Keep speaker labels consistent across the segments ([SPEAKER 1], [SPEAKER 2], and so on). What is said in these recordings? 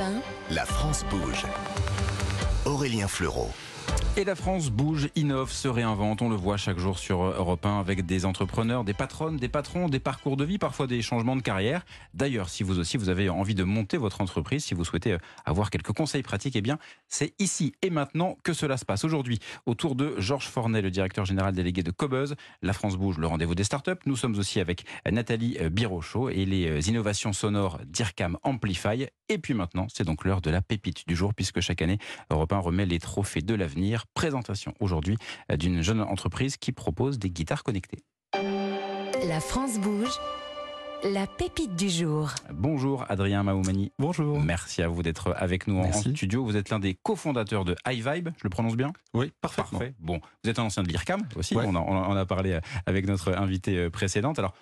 [SPEAKER 1] Europe 1.
[SPEAKER 2] La France bouge. Aurélien Fleureau.
[SPEAKER 3] Et la France bouge, innove, se réinvente. On le voit chaque jour sur Europe 1 avec des entrepreneurs, des patronnes, des patrons, des parcours de vie, parfois des changements de carrière. D'ailleurs, si vous aussi vous avez envie de monter votre entreprise, si vous souhaitez avoir quelques conseils pratiques, eh bien, c'est ici et maintenant que cela se passe. Aujourd'hui, autour de Georges Fornet, le directeur général délégué de Cobuzz, La France bouge, le rendez-vous des startups. Nous sommes aussi avec Nathalie Birochot et les innovations sonores d'IRCAM Amplify. Et puis maintenant, c'est donc l'heure de la pépite du jour, puisque chaque année, Europe 1 remet les trophées de l'avenir. Présentation aujourd'hui d'une jeune entreprise qui propose des guitares connectées.
[SPEAKER 1] La France bouge. La pépite du jour.
[SPEAKER 3] Bonjour Adrien Maoumani.
[SPEAKER 4] Bonjour.
[SPEAKER 3] Merci à vous d'être avec nous en studio. Vous êtes l'un des cofondateurs de iVibe, je le prononce bien?
[SPEAKER 4] Oui, parfaitement.
[SPEAKER 3] Parfait. Bon, vous êtes un ancien de l'IRCAM aussi, on, en a parlé avec notre invité précédente. Alors,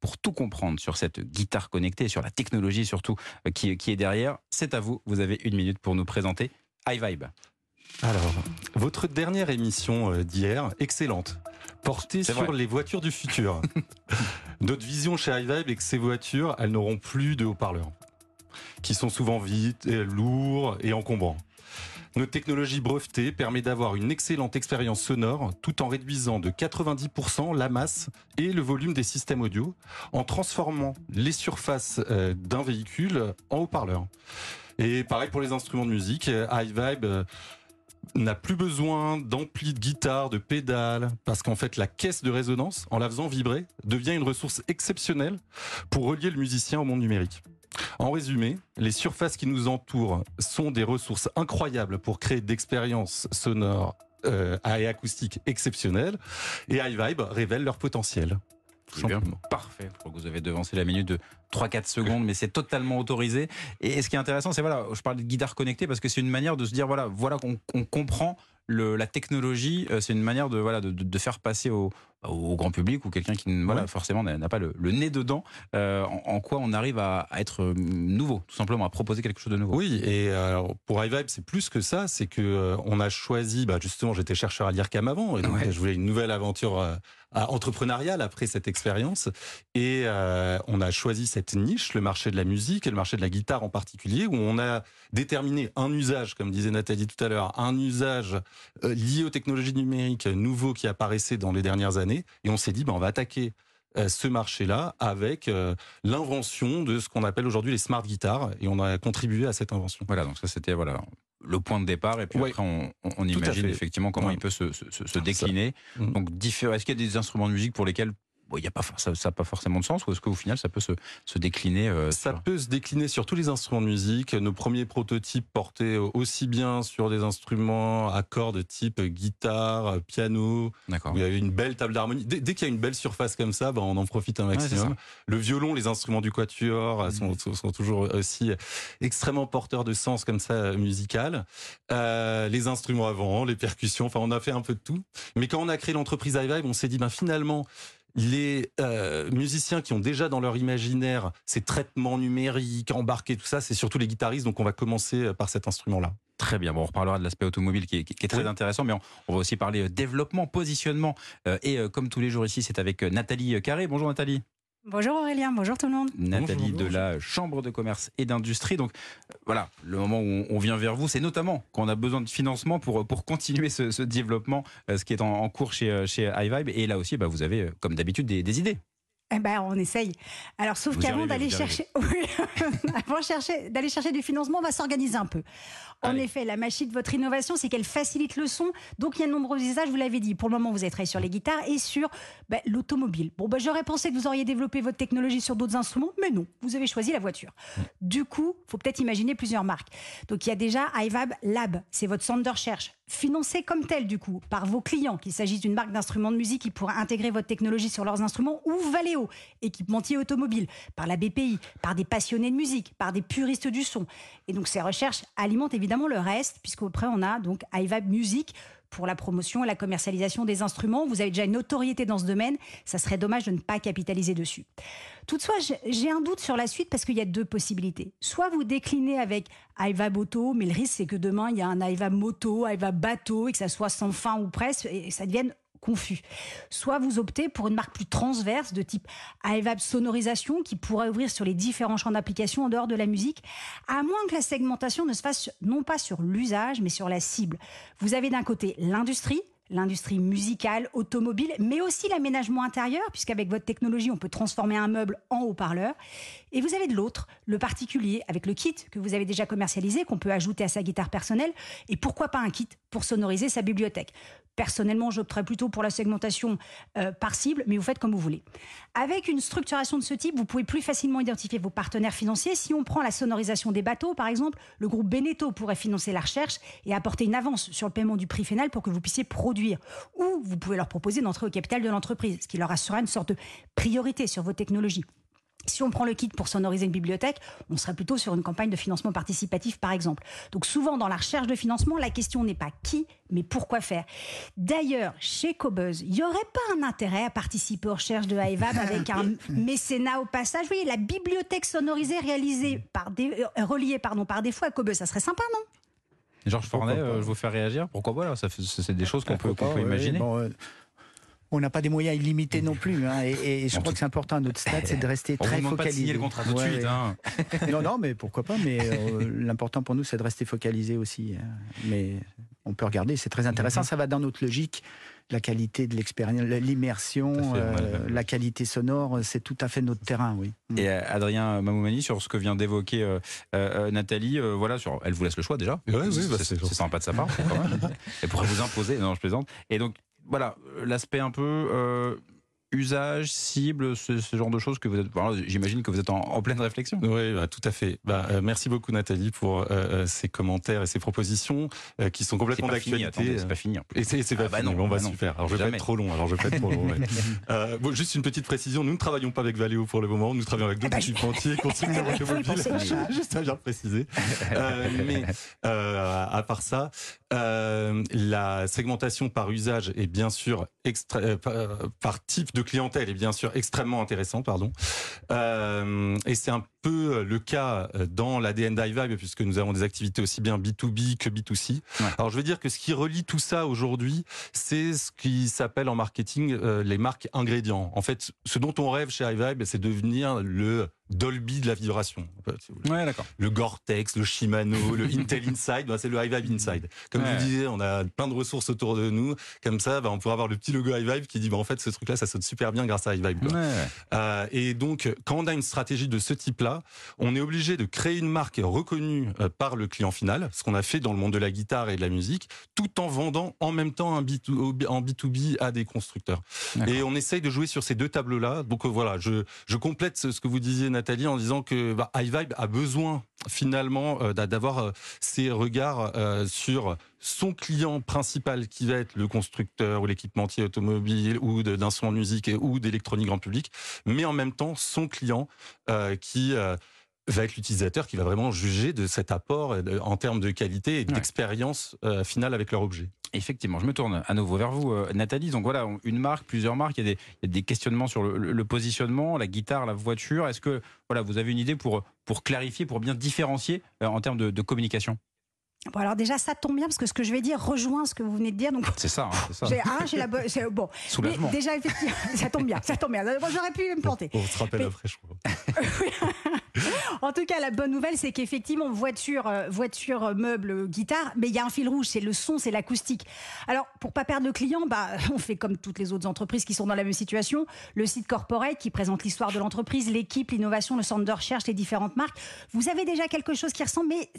[SPEAKER 3] pour tout comprendre sur cette guitare connectée, sur la technologie surtout qui, qui est derrière, c'est à vous. Vous avez une minute pour nous présenter iVibe.
[SPEAKER 4] Alors, votre dernière émission d'hier, excellente, portée sur
[SPEAKER 3] vrai.
[SPEAKER 4] les voitures du futur. Notre vision chez iVibe est que ces voitures, elles n'auront plus de haut-parleurs, qui sont souvent vides, et lourds et encombrants. Notre technologie brevetée permet d'avoir une excellente expérience sonore tout en réduisant de 90% la masse et le volume des systèmes audio en transformant les surfaces euh, d'un véhicule en haut-parleurs. Et pareil pour les instruments de musique, iVibe euh, n'a plus besoin d'ampli de guitare, de pédales, parce qu'en fait la caisse de résonance, en la faisant vibrer, devient une ressource exceptionnelle pour relier le musicien au monde numérique. En résumé, les surfaces qui nous entourent sont des ressources incroyables pour créer d'expériences sonores euh, et acoustiques exceptionnelles, et iVibe révèle leur potentiel.
[SPEAKER 3] Parfait. Je crois que vous avez devancé la minute de 3-4 secondes, mais c'est totalement autorisé. Et ce qui est intéressant, c'est voilà, je parle de guitare connectée parce que c'est une manière de se dire voilà, voilà qu'on on comprend le, la technologie. C'est une manière de voilà de, de faire passer au, au grand public ou quelqu'un qui voilà
[SPEAKER 4] Ouais.
[SPEAKER 3] forcément n'a pas le, le nez dedans. euh, en, en quoi on arrive à, à être nouveau, tout simplement à proposer quelque chose de nouveau.
[SPEAKER 4] Oui, et alors, pour iVibe, c'est plus que ça, c'est que euh, on a choisi, bah, justement, j'étais chercheur à l'IRCAM avant, et donc
[SPEAKER 3] Ouais.
[SPEAKER 4] je voulais une nouvelle aventure euh, entrepreneuriale après cette expérience, et euh, on a choisi cette niche, le marché de la musique et le marché de la guitare en particulier, où on a déterminé un usage, comme disait Nathalie tout à l'heure, un usage euh, lié aux technologies numériques nouveaux qui apparaissaient dans les dernières années, et on s'est dit, bah, on va attaquer euh, ce marché-là avec l'invention de ce qu'on appelle aujourd'hui les smart guitares et on a contribué à cette invention.
[SPEAKER 3] Voilà, donc ça c'était voilà le point de départ et puis
[SPEAKER 4] Ouais.
[SPEAKER 3] après on, imagine effectivement comment
[SPEAKER 4] Ouais.
[SPEAKER 3] il peut se, se- se- se décliner.
[SPEAKER 4] Mhm.
[SPEAKER 3] Donc. Est-ce qu'il y a des instruments de musique pour lesquels bon, il y a pas ça n'a pas forcément de sens ou est-ce qu'au final ça peut se, se décliner euh,
[SPEAKER 4] Ça
[SPEAKER 3] sur-
[SPEAKER 4] peut se décliner sur tous les instruments de musique. Nos premiers prototypes portaient aussi bien sur des instruments à cordes type guitare, piano,
[SPEAKER 3] D'accord.
[SPEAKER 4] où il y avait une belle table d'harmonie. Dès, dès qu'il y a une belle surface comme ça, ben on en profite un maximum. le violon, les instruments du quatuor euh, sont, sont- toujours aussi extrêmement porteurs de sens comme ça euh, musical. Euh, les instruments avant, les percussions, enfin on a fait un peu de tout. Mais quand on a créé l'entreprise iVibe, on s'est dit ben finalement les euh, musiciens qui ont déjà dans leur imaginaire ces traitements numériques embarqués, tout ça, c'est surtout les guitaristes. Donc on va commencer euh, par cet instrument-là.
[SPEAKER 3] Très bien. Bon, on reparlera de l'aspect automobile qui est, qui est très
[SPEAKER 4] Oui.
[SPEAKER 3] intéressant, mais on, on va aussi parler euh, développement, positionnement. Euh, et euh, comme tous les jours ici, c'est avec Nathalie Carré. Bonjour Nathalie.
[SPEAKER 5] Bonjour Aurélien, bonjour tout le monde.
[SPEAKER 3] Nathalie
[SPEAKER 4] bonjour.
[SPEAKER 3] de la Chambre de commerce et d'industrie. Donc euh, voilà, le moment où on- vient vers vous, c'est notamment quand on a besoin de financement pour, pour continuer ce, ce développement, euh, ce qui est en, en cours chez, euh, chez iVibe. Et là aussi, bah, vous avez, comme d'habitude, des, des idées.
[SPEAKER 5] Eh ben, on essaye. Alors, sauf qu'avant d'aller chercher, Oui. avant chercher, d'aller chercher du financement, on va s'organiser un peu. En
[SPEAKER 3] Allez.
[SPEAKER 5] effet, la magie de votre innovation, c'est qu'elle facilite le son. Donc, il y a de nombreux usages, vous l'avez dit. Pour le moment, vous êtes travaillé sur les guitares et sur ben, l'automobile. Bon, ben, j'aurais pensé que vous auriez développé votre technologie sur d'autres instruments, mais non, vous avez choisi la voiture. Du coup, faut peut-être imaginer plusieurs marques. Donc, il y a déjà iVab Lab, c'est votre centre de recherche, financé comme tel, du coup, par vos clients, qu'il s'agisse d'une marque d'instruments de musique qui pourra intégrer votre technologie sur leurs instruments, ou Valeo, équipementier automobile, par la BPI, par des passionnés de musique, par des puristes du son. Et donc, ces recherches alimentent évidemment le reste, puisqu'après, on a donc iVab Music pour la promotion et la commercialisation des instruments. Vous avez déjà une notoriété dans ce domaine. Ça serait dommage de ne pas capitaliser dessus. Toutefois, j'ai un doute sur la suite parce qu'il y a deux possibilités. Soit vous déclinez avec iVab Auto, mais le risque c'est que demain il y a un iVab Moto, iVab Bateau et que ça soit sans fin ou presque et ça devienne confus. Soit vous optez pour une marque plus transverse de type iVab sonorisation qui pourrait ouvrir sur les différents champs d'application en dehors de la musique, à moins que la segmentation ne se fasse non pas sur l'usage mais sur la cible. Vous avez d'un côté l'industrie, l'industrie musicale, automobile, mais aussi l'aménagement intérieur, puisqu'avec votre technologie, on peut transformer un meuble en haut-parleur. Et vous avez de l'autre, le particulier, avec le kit que vous avez déjà commercialisé, qu'on peut ajouter à sa guitare personnelle, et pourquoi pas un kit pour sonoriser sa bibliothèque. Personnellement, j'opterais plutôt pour la segmentation euh, par cible, mais vous faites comme vous voulez. Avec une structuration de ce type, vous pouvez plus facilement identifier vos partenaires financiers. Si on prend la sonorisation des bateaux, par exemple, le groupe Beneteau pourrait financer la recherche et apporter une avance sur le paiement du prix final pour que vous puissiez produire. Ou vous pouvez leur proposer d'entrer au capital de l'entreprise, ce qui leur assurera une sorte de priorité sur vos technologies. Si on prend le kit pour sonoriser une bibliothèque, on serait plutôt sur une campagne de financement participatif, par exemple. Donc souvent, dans la recherche de financement, la question n'est pas qui, mais pourquoi faire. D'ailleurs, chez Cobuzz, il n'y aurait pas un intérêt à participer aux recherches de IVAB avec un mécénat au passage? Vous voyez, la bibliothèque sonorisée réalisée par des, euh, reliée pardon, par défaut à Cobuzz, ça serait sympa, non?
[SPEAKER 3] Georges Fornet, euh, je vous fais réagir. Pourquoi pas? Ça C'est des choses qu'on peut, imaginer.
[SPEAKER 6] Bon, euh, on n'a pas des moyens illimités non plus. hein, et, et je crois que c'est important à notre stade, c'est de rester
[SPEAKER 3] On vous
[SPEAKER 6] très
[SPEAKER 3] demande pas de signer le contrat tout de
[SPEAKER 6] Ouais,
[SPEAKER 3] suite. hein.
[SPEAKER 6] Non, non, mais pourquoi pas. Mais euh, l'important pour nous, c'est de rester focalisé aussi. hein. Mais on peut regarder, c'est très intéressant.
[SPEAKER 3] Mhm.
[SPEAKER 6] Ça va dans notre logique. La qualité de l'expérience, l'immersion, euh, la qualité sonore, c'est tout à fait notre terrain, oui. Mm.
[SPEAKER 3] Et euh, Adrien Mamoumani, sur ce que vient d'évoquer euh, euh, Nathalie, euh, voilà, sur, elle vous laisse le choix déjà.
[SPEAKER 4] Ouais, oui, bah,
[SPEAKER 3] c'est
[SPEAKER 4] c'est
[SPEAKER 3] sympa de sa part. quand même. Elle pourrait vous imposer. Non, je plaisante. Et donc, voilà, euh, l'aspect un peu euh, usage, cible, ce, ce genre de choses que vous êtes. voilà, J'imagine que vous êtes en, en pleine réflexion.
[SPEAKER 4] Oui, bah, tout à fait. Bah, euh, merci beaucoup Nathalie pour euh, euh, ces commentaires et ces propositions euh, qui sont complètement
[SPEAKER 3] pas
[SPEAKER 4] d'actualité.
[SPEAKER 3] c'est pas fini.
[SPEAKER 4] Et c'est c'est
[SPEAKER 3] Ah
[SPEAKER 4] pas
[SPEAKER 3] bah
[SPEAKER 4] fini.
[SPEAKER 3] non,
[SPEAKER 4] Bon, bah,
[SPEAKER 3] non.
[SPEAKER 4] super. Alors je vais pas être trop long. Alors je vais pas être trop long. ouais. Bon, juste une petite précision. Nous ne travaillons pas avec Valeo pour le moment. Nous travaillons avec d'autres
[SPEAKER 5] bah, je-
[SPEAKER 4] équipementiers, constructeurs automobiles. juste à bien préciser. Mais à part ça, la segmentation par usage est bien sûr extra- par type de clientèle est bien sûr extrêmement intéressante. Pardon. Euh, et c'est un peu le cas dans l'ADN d'iVibe puisque nous avons des activités aussi bien B2B que B2C.
[SPEAKER 3] Ouais.
[SPEAKER 4] Alors je veux dire que ce qui relie tout ça aujourd'hui, c'est ce qui s'appelle en marketing euh, les marques ingrédients. En fait, ce dont on rêve chez iVibe, c'est devenir le Dolby de la vibration. En fait, si vous voulez
[SPEAKER 3] Ouais, d'accord.
[SPEAKER 4] le Gore-Tex, le Shimano, le Intel Inside, bah, c'est le iVibe Inside. Comme
[SPEAKER 3] Ouais.
[SPEAKER 4] vous disiez, on a plein de ressources autour de nous. Comme ça, bah, on pourra avoir le petit logo iVibe qui dit, bah, en fait, ce truc-là, ça sonne super bien grâce à iVibe.
[SPEAKER 3] Ouais.
[SPEAKER 4] Euh, et donc, quand on a une stratégie de ce type-là, on est obligé de créer une marque reconnue euh, par le client final, ce qu'on a fait dans le monde de la guitare et de la musique, tout en vendant en même temps un B2, en B2B à des constructeurs. Et on essaye de jouer sur ces deux tableaux-là. Donc euh, voilà, je, je complète ce que vous disiez, Nathalie, en disant que bah, iVibe a besoin finalement euh, d'a- d'avoir ces regards sur son client principal qui va être le constructeur ou l'équipementier automobile ou de- d'instruments de musique et- ou d'électronique grand public, mais en même temps son client euh, qui euh, va être l'utilisateur qui va vraiment juger de cet apport euh, en termes de qualité et
[SPEAKER 3] Ouais.
[SPEAKER 4] d'expérience euh, finale avec leur objet.
[SPEAKER 3] Effectivement, je me tourne à nouveau vers vous, Nathalie. Donc voilà, une marque, plusieurs marques, il y a des, il y a des questionnements sur le, positionnement, la guitare, la voiture. Est-ce que voilà, vous avez une idée pour, pour clarifier, pour bien différencier en termes de, de communication?
[SPEAKER 5] Bon, alors déjà, ça tombe bien parce que ce que je vais dire rejoint ce que vous venez de dire. Donc,
[SPEAKER 3] C'est ça, hein, c'est ça.
[SPEAKER 5] j'ai ah, j'ai la bonne. Bon,
[SPEAKER 3] Soulagement.
[SPEAKER 5] Mais déjà, effectivement, ça tombe bien, ça tombe bien. Moi, j'aurais pu me planter.
[SPEAKER 4] On se rappelle
[SPEAKER 5] Mais-
[SPEAKER 4] après, je crois.
[SPEAKER 5] En tout cas, la bonne nouvelle, c'est qu'effectivement, voiture, euh, voiture, euh, meuble, euh, guitare, mais il y a un fil rouge, c'est le son, c'est l'acoustique. Alors, pour pas perdre le client, bah, on fait comme toutes les autres entreprises qui sont dans la même situation. Le site corporate qui présente l'histoire de l'entreprise, l'équipe, l'innovation, le centre de recherche, les différentes marques. Vous avez déjà quelque chose qui ressemble, mais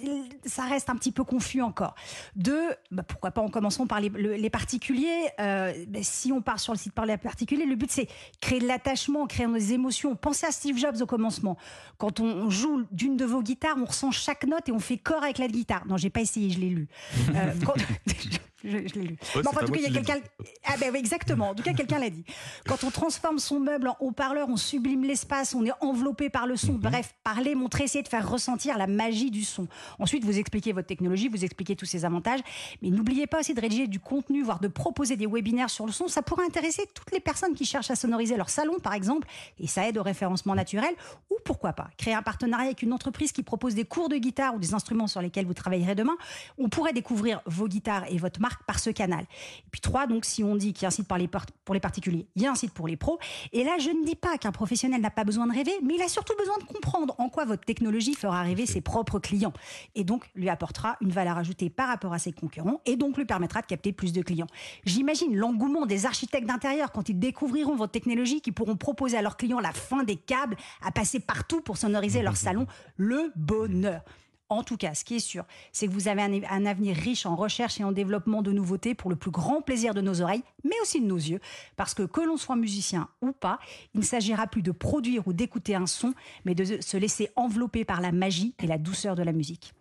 [SPEAKER 5] ça reste un petit peu confus encore. Deux, bah, pourquoi pas en commençant par les, le- les particuliers. Bah, si on part sur le site par les particuliers, le but c'est créer de l'attachement, créer des émotions. Pensez à Steve Jobs au commencement. Quand on on joue d'une de vos guitares, on ressent chaque note et on fait corps avec la guitare. Non, j'ai pas essayé, je l'ai lu. Euh, je, je l'ai lu.
[SPEAKER 4] Ouais,
[SPEAKER 5] enfin, en tout cas, il y a quelqu'un. Ah ben oui, exactement. En tout cas, quelqu'un l'a dit. Quand on transforme son meuble en haut-parleur, on sublime l'espace, on est enveloppé par le son.
[SPEAKER 4] Mhm.
[SPEAKER 5] Bref, parler, montrer, essayer de faire ressentir la magie du son. Ensuite, vous expliquez votre technologie, vous expliquez tous ses avantages. Mais n'oubliez pas aussi de rédiger du contenu, voire de proposer des webinaires sur le son. Ça pourrait intéresser toutes les personnes qui cherchent à sonoriser leur salon, par exemple, et ça aide au référencement naturel. Ou pourquoi pas, créer un partenariat avec une entreprise qui propose des cours de guitare ou des instruments sur lesquels vous travaillerez demain. On pourrait découvrir vos guitares et votre marque par ce canal. Et puis trois, donc si on dit qu'il y a un site pour les, pour les particuliers, il y a un site pour les pros. Et là, je ne dis pas qu'un professionnel n'a pas besoin de rêver, mais il a surtout besoin de comprendre en quoi votre technologie fera rêver ses propres clients. Et donc, lui apportera une valeur ajoutée par rapport à ses concurrents et donc lui permettra de capter plus de clients. J'imagine l'engouement des architectes d'intérieur quand ils découvriront votre technologie, qui pourront proposer à leurs clients la fin des câbles à passer partout pour sonoriser leur salon. Le bonheur. En tout cas, ce qui est sûr, c'est que vous avez un, un avenir riche en recherche et en développement de nouveautés pour le plus grand plaisir de nos oreilles, mais aussi de nos yeux. Parce que que l'on soit musicien ou pas, il ne s'agira plus de produire ou d'écouter un son, mais de se laisser envelopper par la magie et la douceur de la musique.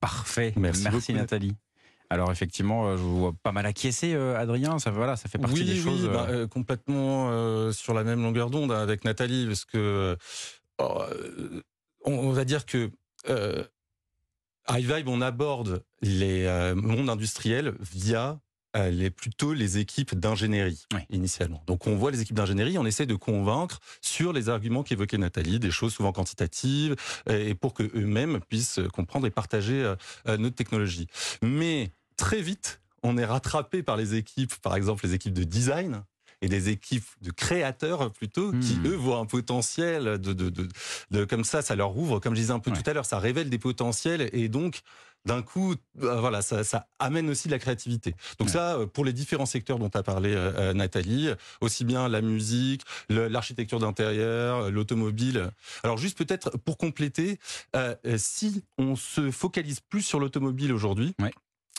[SPEAKER 3] Parfait.
[SPEAKER 4] Merci
[SPEAKER 3] Merci,
[SPEAKER 4] beaucoup.
[SPEAKER 3] Nathalie. Alors effectivement, euh, je vous vois pas mal acquiescé, euh, Adrien. Ça, voilà, ça fait partie
[SPEAKER 4] oui,
[SPEAKER 3] des
[SPEAKER 4] oui,
[SPEAKER 3] choses.
[SPEAKER 4] bah, euh, complètement euh, sur la même longueur d'onde hein, avec Nathalie, parce que euh, on, on va dire que euh, High Vibe, on aborde les euh, mondes industriels via euh, les, plutôt les équipes d'ingénierie
[SPEAKER 3] Oui.
[SPEAKER 4] initialement. Donc on voit les équipes d'ingénierie, on essaie de convaincre sur les arguments qu'évoquait Nathalie, des choses souvent quantitatives, euh, et pour que eux-mêmes puissent comprendre et partager notre technologie. Mais très vite, on est rattrapé par les équipes, par exemple les équipes de design et des équipes de créateurs plutôt, qui
[SPEAKER 3] Hmm.
[SPEAKER 4] eux voient un potentiel de, de, de, de- comme ça, ça leur ouvre, comme je disais un peu
[SPEAKER 3] Ouais.
[SPEAKER 4] tout à l'heure, ça révèle des potentiels et donc d'un coup, euh, voilà, ça, ça amène aussi de la créativité. Donc
[SPEAKER 3] Ouais.
[SPEAKER 4] ça, euh, pour les différents secteurs dont a parlé euh, Nathalie, aussi bien la musique, l'architecture d'intérieur, l'automobile. Alors juste peut-être pour compléter, euh, si on se focalise plus sur l'automobile aujourd'hui.
[SPEAKER 3] Ouais.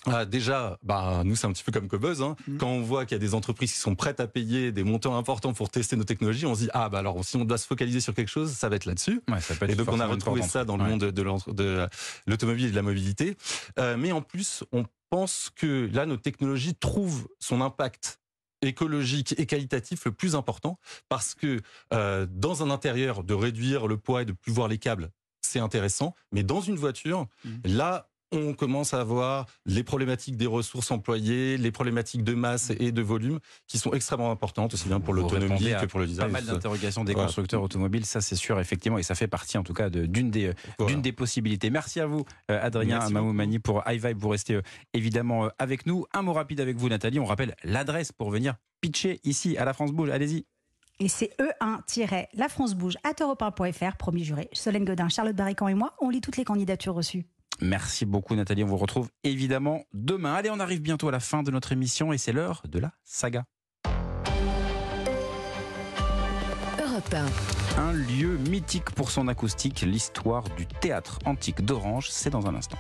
[SPEAKER 4] Euh, déjà, bah, nous c'est un petit peu comme Cobuzz. Hein.
[SPEAKER 6] Mhm.
[SPEAKER 4] Quand on voit qu'il y a des entreprises qui sont prêtes à payer des montants importants pour tester nos technologies, on se dit ah bah alors si on doit se focaliser sur quelque chose, ça va être là-dessus.
[SPEAKER 3] ouais, ça peut être
[SPEAKER 4] Et donc on a retrouvé ça dans le monde de, l'automobile et de la mobilité. Euh, mais en plus, on pense que là, notre technologie trouve son impact écologique et qualitatif le plus important parce que euh, dans un intérieur, de réduire le poids et de plus voir les câbles, c'est intéressant. Mais dans une voiture,
[SPEAKER 6] Mhm.
[SPEAKER 4] là, on commence à voir les problématiques des ressources employées, les problématiques de masse et de volume qui sont extrêmement importantes, aussi bien pour l'autonomie que pour le
[SPEAKER 3] Pas
[SPEAKER 4] design.
[SPEAKER 3] mal d'interrogations des
[SPEAKER 4] Voilà.
[SPEAKER 3] constructeurs automobiles, ça c'est sûr, effectivement, et ça fait partie en tout cas de- d'une des,
[SPEAKER 4] Voilà.
[SPEAKER 3] d'une des possibilités. Merci à vous, euh, Adrien Mamoumani, pour High Vibe. Vous restez euh, évidemment euh, avec nous. Un mot rapide avec vous, Nathalie. On rappelle l'adresse pour venir pitcher ici à la France Bouge. Allez-y.
[SPEAKER 5] Et c'est E1-La France Bouge à europe1.fr, promis juré. Solène Godin, Charlotte Barrican et moi, on lit toutes les candidatures reçues.
[SPEAKER 3] Merci beaucoup, Nathalie. On vous retrouve évidemment demain. Allez, on arrive bientôt à la fin de notre émission et c'est l'heure de la saga.
[SPEAKER 1] Europe 1.
[SPEAKER 3] Un lieu mythique pour son acoustique, l'histoire du théâtre antique d'Orange, c'est dans un instant.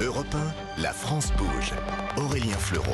[SPEAKER 2] Europe 1, la France bouge. Aurélien Fleuron.